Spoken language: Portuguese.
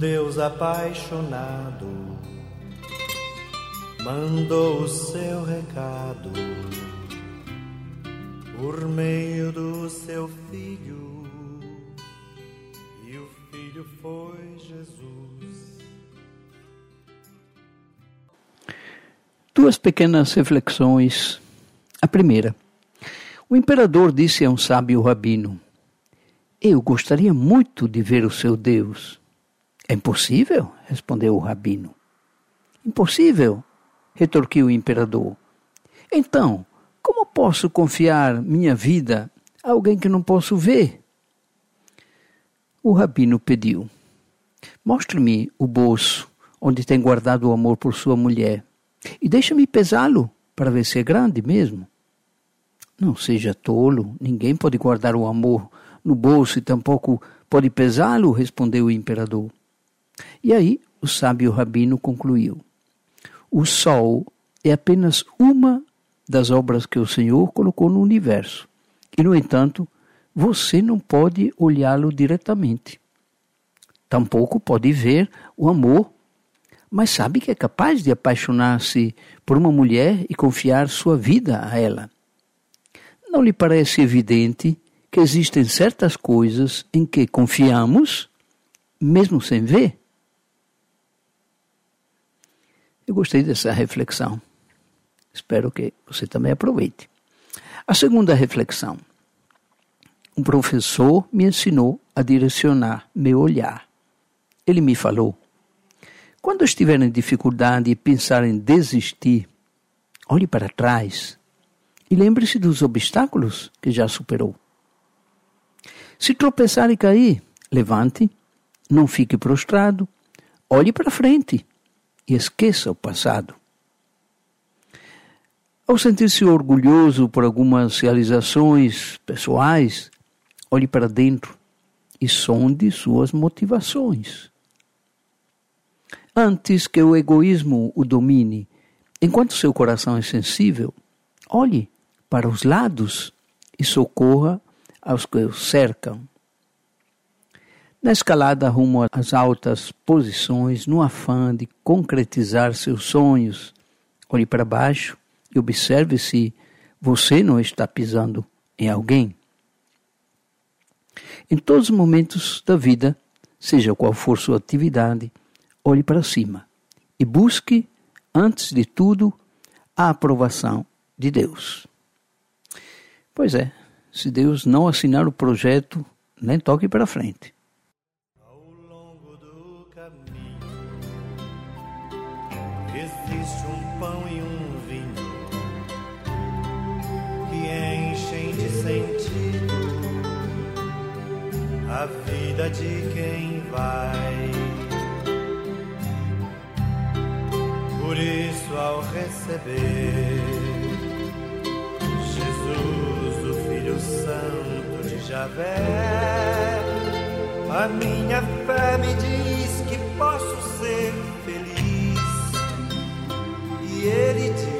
Deus apaixonado mandou o seu recado por meio do seu filho, e o filho foi Jesus. Duas pequenas reflexões. A primeira. O imperador disse a um sábio rabino: Eu gostaria muito de ver o seu Deus. É impossível, respondeu o rabino. Impossível, retorquiu o imperador. Então, como posso confiar minha vida a alguém que não posso ver? O rabino pediu: Mostre-me o bolso onde tem guardado o amor por sua mulher e deixa-me pesá-lo para ver se é grande mesmo. Não seja tolo, ninguém pode guardar o amor no bolso e tampouco pode pesá-lo, respondeu o imperador. E aí o sábio rabino concluiu: O sol é apenas uma das obras que o Senhor colocou no universo. E, no entanto, você não pode olhá-lo diretamente. Tampouco pode ver o amor, mas sabe que é capaz de apaixonar-se por uma mulher e confiar sua vida a ela. Não lhe parece evidente que existem certas coisas em que confiamos, mesmo sem ver? Eu gostei dessa reflexão. Espero que você também aproveite. A segunda reflexão. Um professor me ensinou a direcionar meu olhar. Ele me falou: quando estiver em dificuldade e pensar em desistir, olhe para trás e lembre-se dos obstáculos que já superou. Se tropeçar e cair, levante, não fique prostrado, olhe para frente e esqueça o passado. Ao sentir-se orgulhoso por algumas realizações pessoais, olhe para dentro e sonde suas motivações. Antes que o egoísmo o domine, enquanto seu coração é sensível, olhe para os lados e socorra aos que o cercam. Na escalada rumo às altas posições, no afã de concretizar seus sonhos, olhe para baixo e observe se você não está pisando em alguém. Em todos os momentos da vida, seja qual for sua atividade, olhe para cima e busque, antes de tudo, a aprovação de Deus. Pois é, se Deus não assinar o projeto, nem toque para frente. Um pão e um vinho que enchem de sentido a vida de quem vai. Por isso, ao receber Jesus, o Filho Santo de Javé, a minha fé me diz que posso ser feliz. the editing.